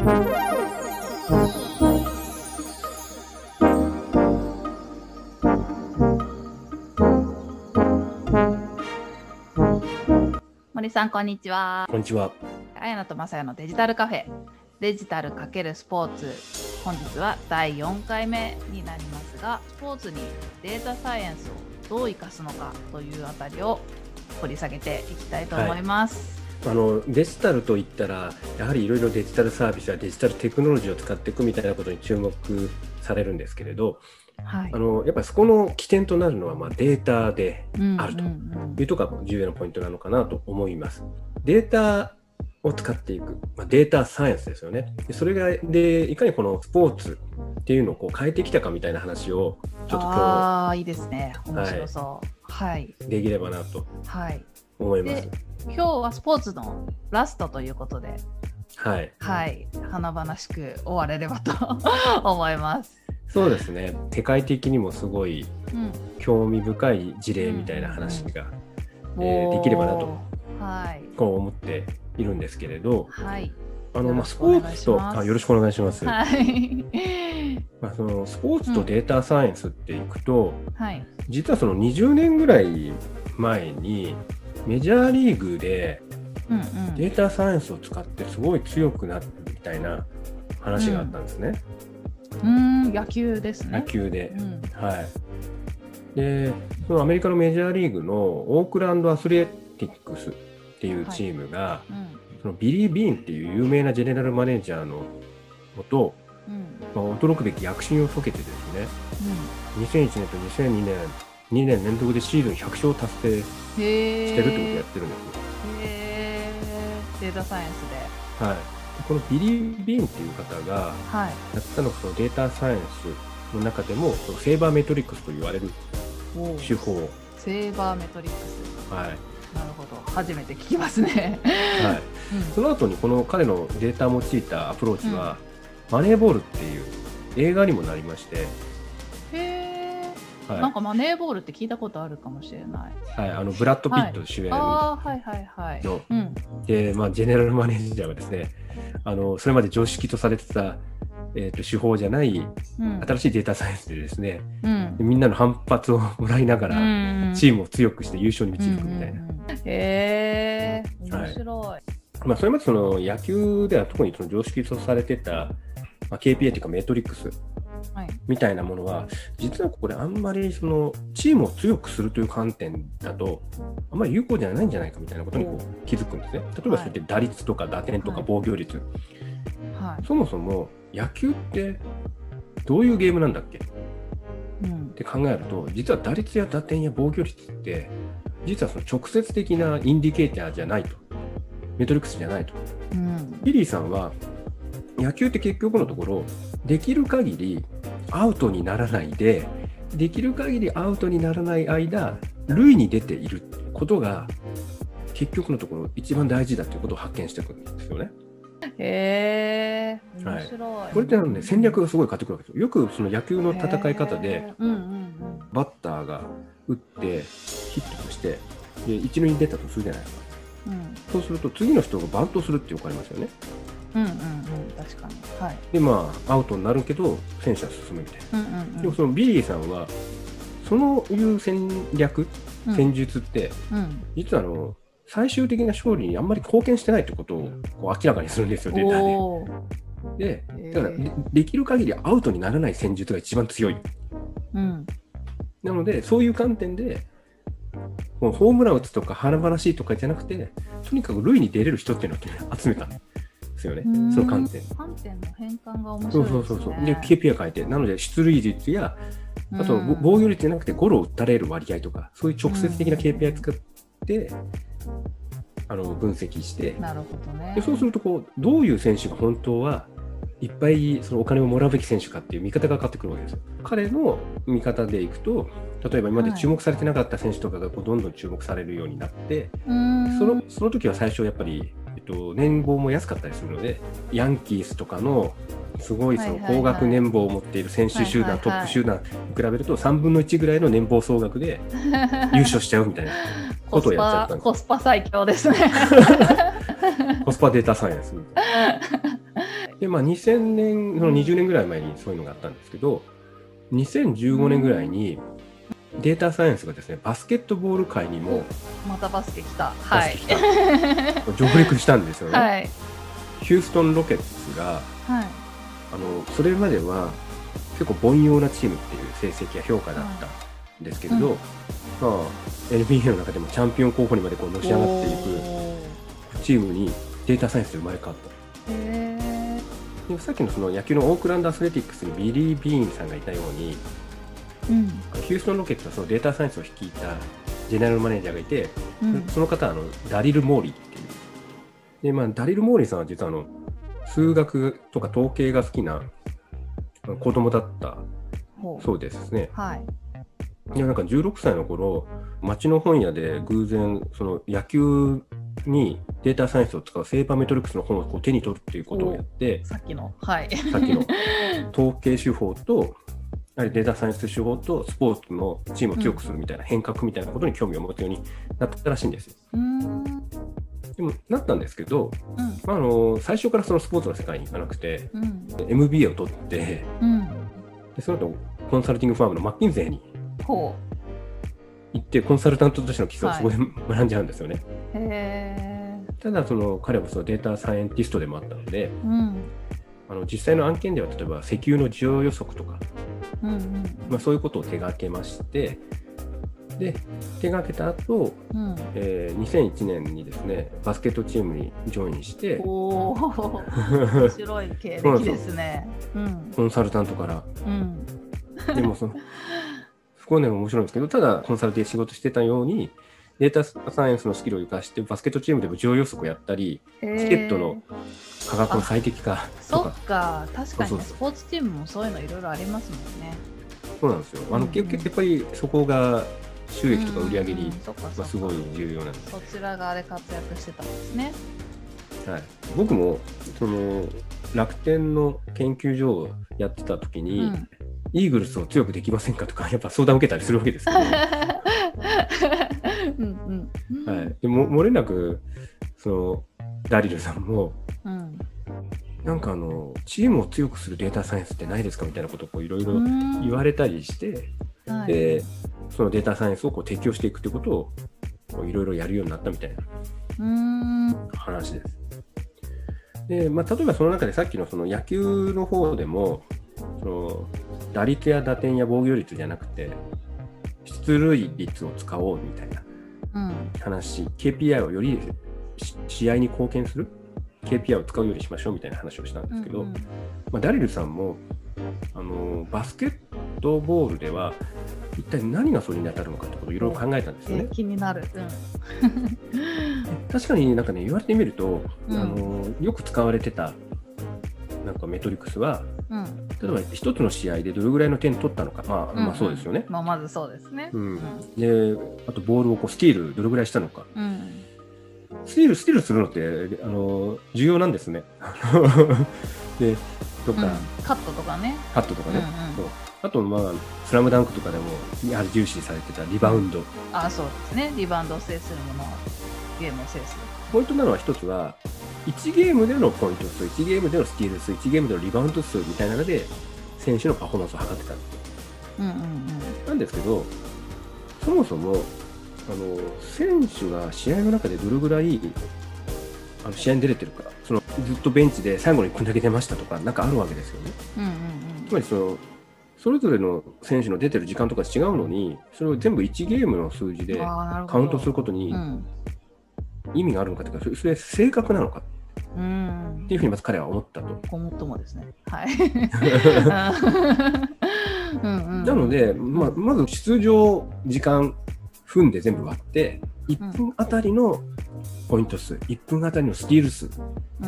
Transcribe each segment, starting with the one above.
森さん、こんにちは。こんにちは。あやなとまさやのデジタルカフェ、デジタル×スポーツ。本日は第4回目になりますが、スポーツにデータサイエンスをどう生かすのかというあたりを掘り下げていきたいと思います。はい、あのデジタルといったら、やはりいろいろデジタルサービスやデジタルテクノロジーを使っていくみたいなことに注目されるんですけれど、はい、あのやっぱりそこの起点となるのは、まあ、データであるというところが重要なポイントなのかなと思います。データを使っていく、まあ、データサイエンスですよね。でそれがでいかにこのスポーツっていうのをこう変えてきたかみたいな話をちょっと今日あいいですね。面白そう、はい、できればなと思います。今日はスポーツのラストということで、はい、はい、華々しく終われればと 思います。そうですね。世界的にもすごい興味深い事例みたいな話が、うん、えー、できればなと、はい、こう思っているんですけれど、はい、あのまあ、スポーツとあよろしくお願いします。はい、まあ、そのスポーツとデータサイエンスっていくと、うん。はい、実はその20年ぐらい前にメジャーリーグでデータサイエンスを使ってすごい強くなるみたいな話があったんですね。うん。野球ですね。野球で、うん、はい。で、そのアメリカのメジャーリーグのオークランドアスレティックスっていうチームが、はい。うん、そのビリー・ビーンっていう有名なジェネラルマネージャーのもと、うん、まあ、驚くべき躍進を遂げてですね、うん、2001年と2002年2年連続でシーズン100勝達成してるってことをやってるんですよ。へデータサイエンスで。はい。このビリー・ビーンっていう方がやったのがそのデータサイエンスの中でもそのセーバーメトリックスと言われる手法。セーバーメトリックス。はい。なるほど。初めて聞きますね。はい、うん、その後にこの彼のデータを用いたアプローチは、うん、マネーボールっていう映画にもなりましてはい、なんかマネーボールって聞いたことあるかもしれない。はい、あのブラッド・ピット主演の、はい。はいはいはい、で、まあ、ジェネラルマネージャーはですね、あのそれまで常識とされてた、えーと、手法じゃない、新しいデータサイエンスでですね、うん、みんなの反発をもらいながら、チームを強くして優勝に導くみたいな。へえー、面白い。はい、まあ、それまでその野球では特にその常識とされてた、まあ、KPI というかメトリックスみたいなものは、実はこれあんまりそのチームを強くするという観点だとあんまり有効ではないんじゃないかみたいなことにこう気づくんですね。例えばそうやって打率とか打点とか防御率、はい、そもそも野球ってどういうゲームなんだっけ、うん、って考えると実は打率や打点や防御率って実はその直接的なインディケーターじゃないと。メトリックスじゃないと。うん、リリーさんは野球って結局のところできる限りアウトにならないでできる限りアウトにならない間塁に出ていることが結局のところ一番大事だということを発見してくるんですよね。へえ面白い、はい、これってね、戦略がすごい変わってくるわけですよ。よくその野球の戦い方で、うんうんうん、バッターが打ってヒットとしてで一塁に出たとするじゃないですか。うん、そうすると次の人がバントするって分かりますよね。うんうんうん確かに、はい、でまあアウトになるけど選手は進むみたいな、うんうんうん、でもそのビリーさんはそのいう戦略戦術って、うん、実はあの最終的な勝利にあんまり貢献してないってことをこう明らかにするんですよデータで。でだからでできる限りアウトにならない戦術が一番強い。うん、なのでそういう観点でもうホームラン打つとか華々しいとかじゃなくてとにかく塁に出れる人っていうのを集めた。ですよね、その観点。観点の変換が面白い。そうそうそうそう。で、KPI 変えて、なので出塁率や、あと防御率じゃなくてゴロを打たれる割合とか、そういう直接的な KPI 使って、あの分析して、なるほどね、でそうするとこう、どういう選手が本当はいっぱいそのお金をもらうべき選手かっていう見方が変わってくるわけです。よ。彼の見方でいくと、例えば今まで注目されてなかった選手とかがこうどんどん注目されるようになって、そのその時は最初やっぱりえっと、年俸も安かったりするので、ヤンキースとかのすごいその高額年俸を持っている選手集団、トップ集団に比べると3分の1ぐらいの年俸総額で 優勝しちゃうみたいなことをやっちゃったんです。コスパ最強ですね。コスパデータサイエンス。で、まあ、2000年、その20年ぐらい前にそういうのがあったんですけど、2015年ぐらいに、データサイエンスがですね、バスケットボール界にも、またバスケ来た。はい。上陸したんですよね。はい、ヒューストン・ロケッツが、はい、あのそれまでは結構凡庸なチームっていう成績や評価だったんですけれど、うん、まあ、NBA の中でもチャンピオン候補にまでこうのし上がっていくチームにデータサイエンスで生まれ変わった。でさっきのその野球のオークランド・アスレティックスにビリー・ビーンさんがいたように、うん、ヒューストン・ロケットはそのデータサイエンスを率いたジェネラルマネージャーがいて、うん、その方はあのダリル・モーリーっていう。で、まあ、ダリル・モーリーさんは実はあの数学とか統計が好きな子供だったそうですね。はい。いやなんか16歳の頃町の本屋で偶然その野球にデータサイエンスを使うセーバーメトリックスの本をこう手に取るっていうことをやってさっきの。はい。さっきの。統計手法とやはりデータサイエンス手法とスポーツのチームを強くするみたいな変革みたいなことに興味を持つようになったらしいんですよ。でもなったんですけど、うん、まあ、あの最初からそのスポーツの世界に行かなくて、うん、MBA を取って、うん、でその後コンサルティングファームのマッキンゼーに行ってコンサルタントとしての基礎をそこで、はい、学んじゃうんですよね。ただその彼はそのデータサイエンティストでもあったので、あの実際の案件では例えば石油の需要予測とか、うんうんまあ、そういうことを手がけましてで手がけた後、うん、えー、2001年にですねバスケットチームにジョインしてお面白い経歴ですね。コンサルタントから、うん、でもそのそこはね面白いんですけどただコンサルで仕事してたようにデータサイエンスのスキルを生かしてバスケットチームでも上予測をやったりチケットの価格の最適化とか。そっか確かにスポーツチームもそういうのいろいろありますもんね。そうなんですよ。あの、うんうん、やっぱりそこが収益とか売り上げに、まあ、すごい重要なんです。そちら側で活躍してたんですね。はい、僕もその楽天の研究所をやってた時に、うん、イーグルスを強くできませんかとかやっぱ相談を受けたりするわけですけど、うんうん。はい、でも漏れなくそのダリルさんも、うん、なんかあのチームを強くするデータサイエンスってないですかみたいなことをいろいろ言われたりして、でそのデータサイエンスをこう適用していくということをいろいろやるようになったみたいな話です。でまあ、例えばその中でさっきのその野球の方でもその打率や打点や防御率じゃなくて出塁率を使おうみたいな話、うん、KPI をより試合に貢献する KPI を使うようにしましょうみたいな話をしたんですけど、うんうん、まあ、ダリルさんもあのバスケットボールでは一体何がそれに当たるのかってことをいろいろ考えたんですよね。気になる、うん、確かになんかね言われてみると、うん、あのよく使われてたなんかメトリックスは、うん、例えば一つの試合でどれぐらいの点取ったのか、まあ、うんうん、まあそうですよね。まあ、まずそうですね。うん、であとボールをこうスティールどれぐらいしたのか。スティールスティールするのってあの重要なんですね。でとか、カットとかね。カットとかね。そうあと、まあ、スラムダンクとかでも、やはり重視されてたリバウンド。あそうですね。リバウンドを制するものは、ゲームを制する。ポイントなのは一つは、1ゲームでのポイント数、1ゲームでのスティール数、1ゲームでのリバウンド数みたいなので、選手のパフォーマンスを測ってたんですよ。うんうんうん、なんですけど、そもそも、あの選手が試合の中でどれぐらいあの試合に出れてるか、そのずっとベンチで最後にこんだけ出ましたとか、なんかあるわけですよね。うんうんうん、つまりそのそれぞれの選手の出てる時間とか違うのに、それを全部1ゲームの数字でカウントすることに意味があるのかというか、それ正確なのかっていうふうにまず彼は思ったと。ごもっともですね。はい。なので、まあ、まず出場時間分で全部割って、1分あたりのポイント数、1分あたりのスティール数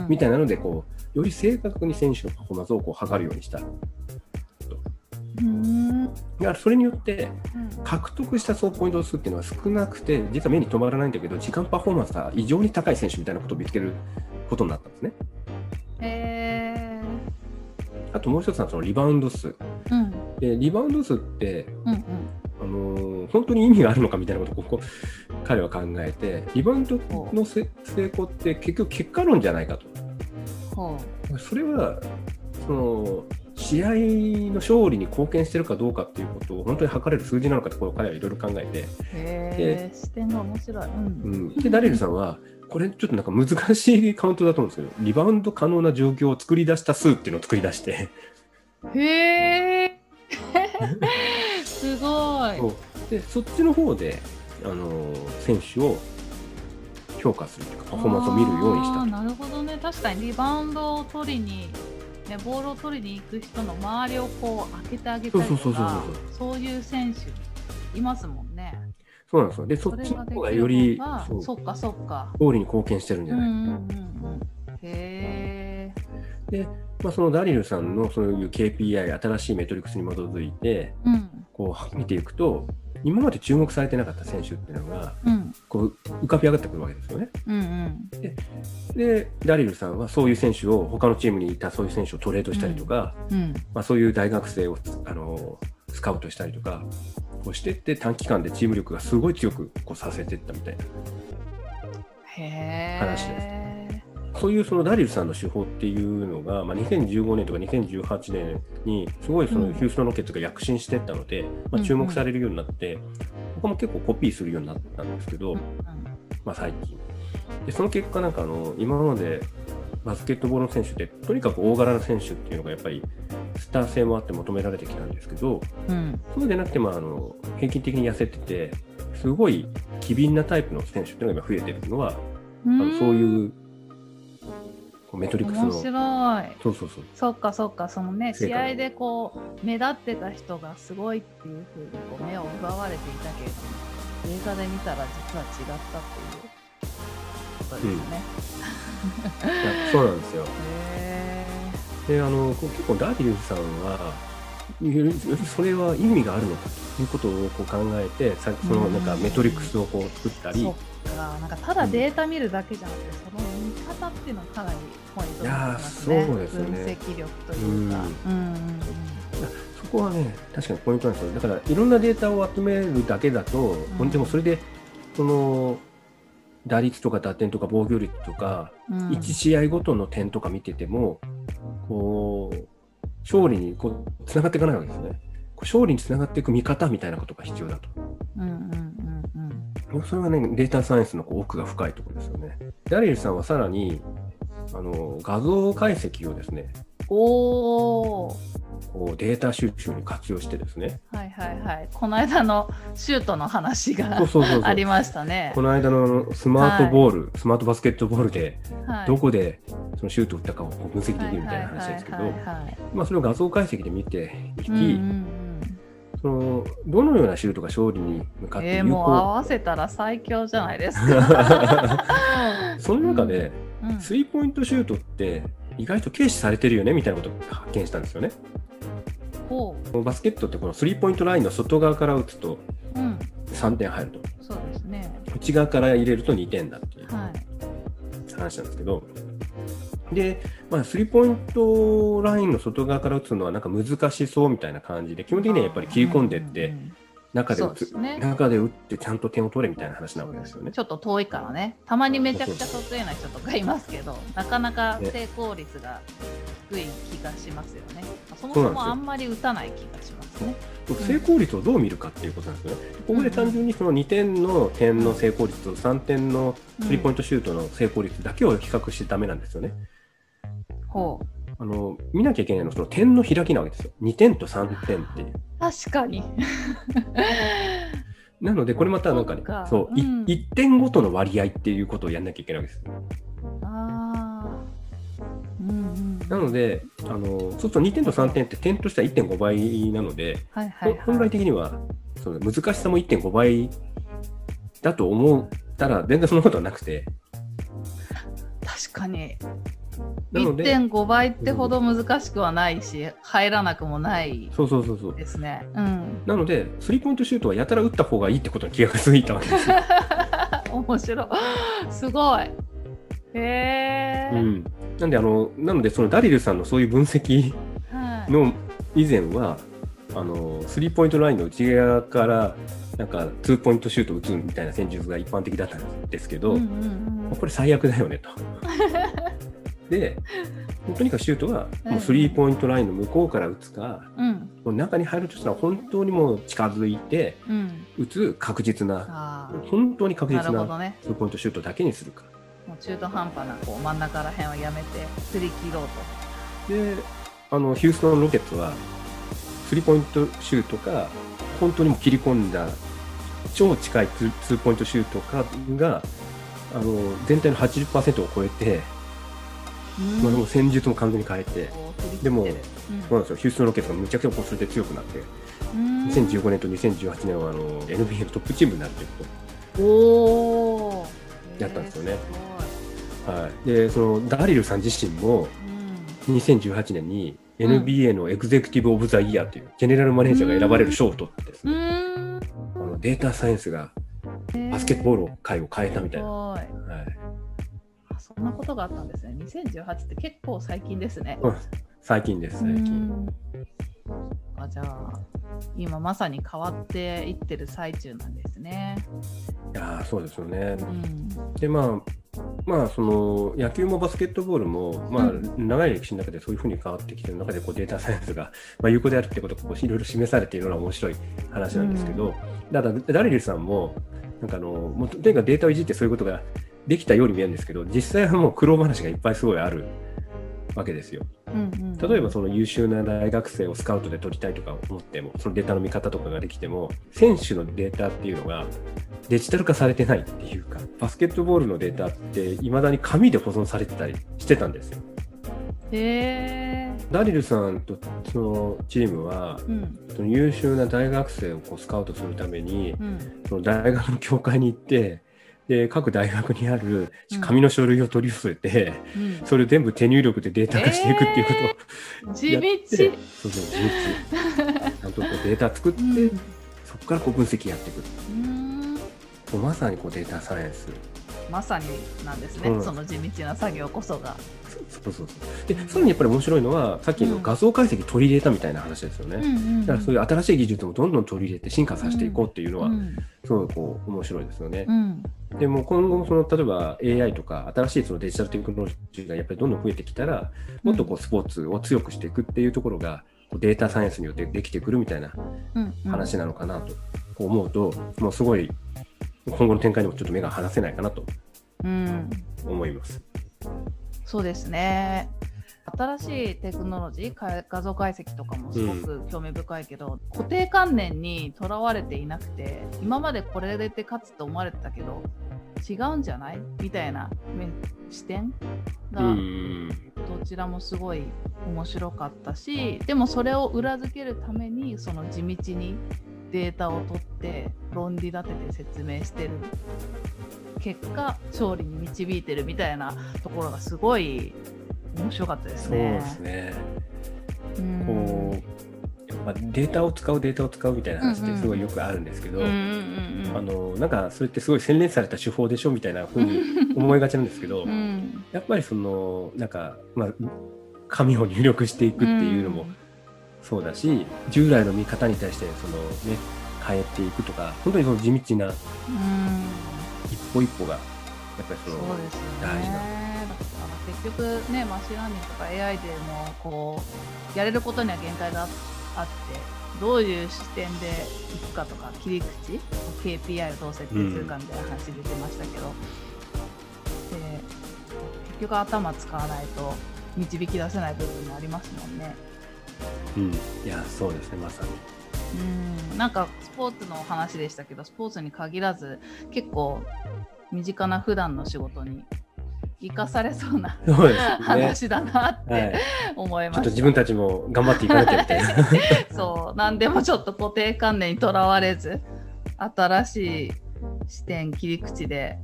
みたいなので、こう、より正確に選手のパフォーマンスをこう測るようにした。だからそれによって獲得した総ポイント数っていうのは少なくて実は目に留まらないんだけど時間パフォーマンスが異常に高い選手みたいなことを見つけることになったんですね。へあともう一つはそのリバウンド数。うん、でリバウンド数って、うんうん、あのー、本当に意味があるのかみたいなことをここ彼は考えてリバウンドの成功って結局結果論じゃないかと。それはその試合の勝利に貢献してるかどうかっていうことを本当に測れる数字なのかってこれ彼はいろいろ考えて。へ視点が面白い、うん、うん、でダリルさんはこれちょっとなんか難しいカウントだと思うんですけどリバウンド可能な状況を作り出した数っていうのを作り出して。へえ すごい。そでそっちの方であの選手を評価するというかパフォーマンスを見るようにした。なるほどね。確かにリバウンドを取りにね、ボールを取りに行く人の周りをこう開けてあげたりとかそういう選手いますもんね。そうなんですよ。で、そっちの方がよりそっかそっか。ゴールに貢献してるんじゃないか、うんうんうん、へで、まあ、そのダリルさんのそういう KPI 新しいメトリックスに基づいて、うん、こう見ていくと今まで注目されてなかった選手っていうのが、うん、こう浮かび上がってくるわけですよね。うんうん、ででダリルさんはそういう選手を他のチームにいたそういう選手をトレードしたりとか、うん。うん、まあ、そういう大学生をあのスカウトしたりとかこうしてって短期間でチーム力がすごい強くこうさせていったみたいな話です。そういうそのダリルさんの手法っていうのが、まあ、2015年とか2018年にすごいそのヒューストン・ロケッツが躍進していったので、まあ、注目されるようになって、僕も結構コピーするようになったんですけど、まあ、最近。でその結果、なんかあの今までバスケットボールの選手ってとにかく大柄な選手っていうのがやっぱりスター性もあって求められてきたんですけど、うん、そうでなくてもあの平均的に痩せててすごい機敏なタイプの選手っていうのが今増えてるのは、あのそういうメトリックスの。面白い。そうそうそう。そっかそっかそのね試合でこう目立ってた人がすごいっていうふうにこう目を奪われていたけれども映画で見たら実は違ったっていう。ことですね、うん、そうなんですよ。であの結構ダーティルズさんはそれは意味があるのかということをこう考えてさそのなんかメトリックスをこう作ったり、か。なんかただデータ見るだけじゃなくて、その見方っていうのはかなりポイントになりますね。そうですね分析力というか。うんうんそこはね、確かにポイントなんですよ。だから、いろんなデータを集めるだけだと、うん、でもそれで、その、打率とか打点とか防御率とか、うん、1試合ごとの点とか見てても、こう、勝利にこうつながっていかないわけですね。勝利につながっていく見方みたいなことが必要だと。うんうんそれはね、データサイエンスの奥が深いところですよね。ダリルさんはさらに、あの画像解析をですね、おこうデータ収集に活用してですね。はいはいはい。この間のシュートの話がありましたね。この間のスマートボール、はい、スマートバスケットボールで、どこでそのシュートを打ったかを分析できるみたいな話ですけど、まあそれを画像解析で見ていき、うんうんそのどのようなシュートが勝利に向かってえー、もう合わせたら最強じゃないですか。その中で、うん、スリーポイントシュートって意外と軽視されてるよねみたいなことを発見したんですよね。バスケットってこのスリーポイントラインの外側から打つと3点入ると、うん、そうですね、内側から入れると2点だっていう話なんですけど、はいで、まあ、スリーポイントラインの外側から打つのはなんか難しそうみたいな感じで、基本的にはやっぱり切り込んでいって、中で打つ、ね、中で打ってちゃんと点を取れみたいな話なわけですよね。ちょっと遠いからね。たまにめちゃくちゃ得意な人とかいますけど、なかなか成功率が低い気がしますよね。そもそもあんまり打たない気がしますね。成功率をどう見るかっていうことなんですよね。ここで単純にその2点の点の成功率と3点のスリーポイントシュートの成功率だけを比較してダメなんですよね。ほうあの見なきゃいけないのはその点の開きなわけですよ。2点と3点っていう。確かに。なので、これまたなんかね、そう、うん、1点ごとの割合っていうことをやんなきゃいけないわけです。あうんうん、なので、あのそうすると2点と3点って点としては1.5倍なので、はいはいはい、本来的にはその難しさも1.5倍だと思ったら全然そんなことはなくて。確かに1.5倍ってほど難しくはないし、入らなくもないそうそうそうそうですね。うん、なので、スリーポイントシュートはやたら打った方がいいってことに気がついたわけですよ。面白い。すごい。へえ、うん。なんで、あの、なので、そのダリルさんのそういう分析の以前は、はい、あの、スリーポイントラインの内側から、なんか、ツーポイントシュート打つみたいな戦術が一般的だったんですけど、うんうんうん、これ最悪だよねと。でとにかくシュートはもうスリーポイントラインの向こうから打つか、うん、もう中に入るとしたら本当にもう近づいて打つ確実な、うん、本当に確実なスリーポイントシュートだけにするか。もう中途半端なこう真ん中ら辺をやめて振り切ろうと。であのヒューストン・ロケットはスリーポイントシュートか本当にも切り込んだ超近いツーポイントシュートかがあの全体の80%を超えて、まあ、でも戦術も完全に変えて、でも、そうなんですよ。ヒューストン・ロケットがむちゃくちゃこうそれで強くなって、2015年と2018年はあの NBA のトップチームになっていくと。おやったんですよね。はい、でそのダリルさん自身も2018年に NBA のエグゼクティブ・オブ・ザ・イヤーというジェネラルマネージャーが選ばれる賞を取ってですね、あのデータサイエンスがバスケットボール界を変えたみたいな。はい、そんなことがあったんですね。2018って結構最近ですね。うん、最近です、最近。あじゃあ今まさに変わっていってる最中なんですね。いやそうですよね。うん、でまあまあ、その野球もバスケットボールも、まあ、長い歴史の中でそういうふうに変わってきている中でこうデータサイエンスが、まあ、有効であるってことがこういろいろ示されているのは面白い話なんですけど、うん、だダリルさんもなんかあのもうとにかくデータをいじってそういうことができたように見えるんですけど実際はもう苦労話がいっぱいすごいあるわけですよ。うんうん、例えばその優秀な大学生をスカウトで取りたいとか思ってもそのデータの見方とかができても選手のデータっていうのがデジタル化されてないっていうかバスケットボールのデータっていまだに紙で保存されてたりしてたんですよ。へダリルさんとそのチームは、うん、その優秀な大学生をこうスカウトするために、うん、その大学の教会に行ってで各大学にある紙の書類を取り寄せて、うん、それを全部手入力でデータ化していくっていうことを、地道。そうそう地道。ちゃんとこうデータ作って、うん、そこからこう分析やっていく。うまさにこうデータサイエンス。まさになんですね、うん、その地道な作業こそが。そうそうでさらにやっぱり面白いのはさっきの画像解析取り入れたみたいな話ですよね、うん、だからそういう新しい技術もどんどん取り入れて進化させていこうっていうのは、すごいこう面白いですよね。うん、でも今後その例えば AI とか新しいそのデジタルテクノロジーがやっぱりどんどん増えてきたらもっとこうスポーツを強くしていくっていうところがデータサイエンスによってできてくるみたいな話なのかなと思うともうすごい今後の展開にもちょっと目が離せないかなと思います。うん、そうですね。新しいテクノロジー画像解析とかもすごく興味深いけど、うん、固定観念にとらわれていなくて今までこれでて勝つと思われてたけど違うんじゃないみたいな視点がどちらもすごい面白かったしでもそれを裏付けるためにその地道にデータを取って論理立てて説明してる。結果勝利に導いてるみたいなところがすごい面白かったですね。そうですね。こうやっぱデータを使うデータを使うみたいな話ってすごいよくあるんですけど、あのなんかそれってすごい洗練された手法でしょみたいなふうに思いがちなんですけど、うん、やっぱりそのなんかまあ紙を入力していくっていうのも、うんそうだし従来の見方に対してその、ね、変えていくとか本当にその地道な一歩一歩がやっぱりその大事な。結局ねマシンラーニングとか AI でもこうやれることには限界があってどういう視点でいくかとか切り口 KPI をどう設定するかみたいな話出てましたけど、うん、で結局頭使わないと導き出せない部分もありますもんね。うん、いやそうですねまさに。うん。なんかスポーツの話でしたけどスポーツに限らず結構身近な普段の仕事に生かされそうなそうです、ね、話だなって思いました、はい、ちょっと自分たちも頑張っていかなきゃみたいな そう。何でもちょっと固定観念にとらわれず新しい視点切り口で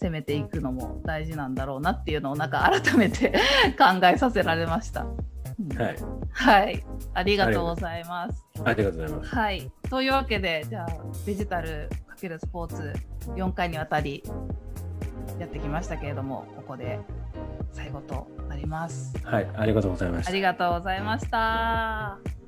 攻めていくのも大事なんだろうなっていうのをなんか改めて 考えさせられました。はい、はい、ありがとうございます。ありがとうございます。はい、というわけで、じゃあデジタル×スポーツ4回にわたりやってきましたけれども、ここで最後となります。はい、ありがとうございました。ありがとうございました。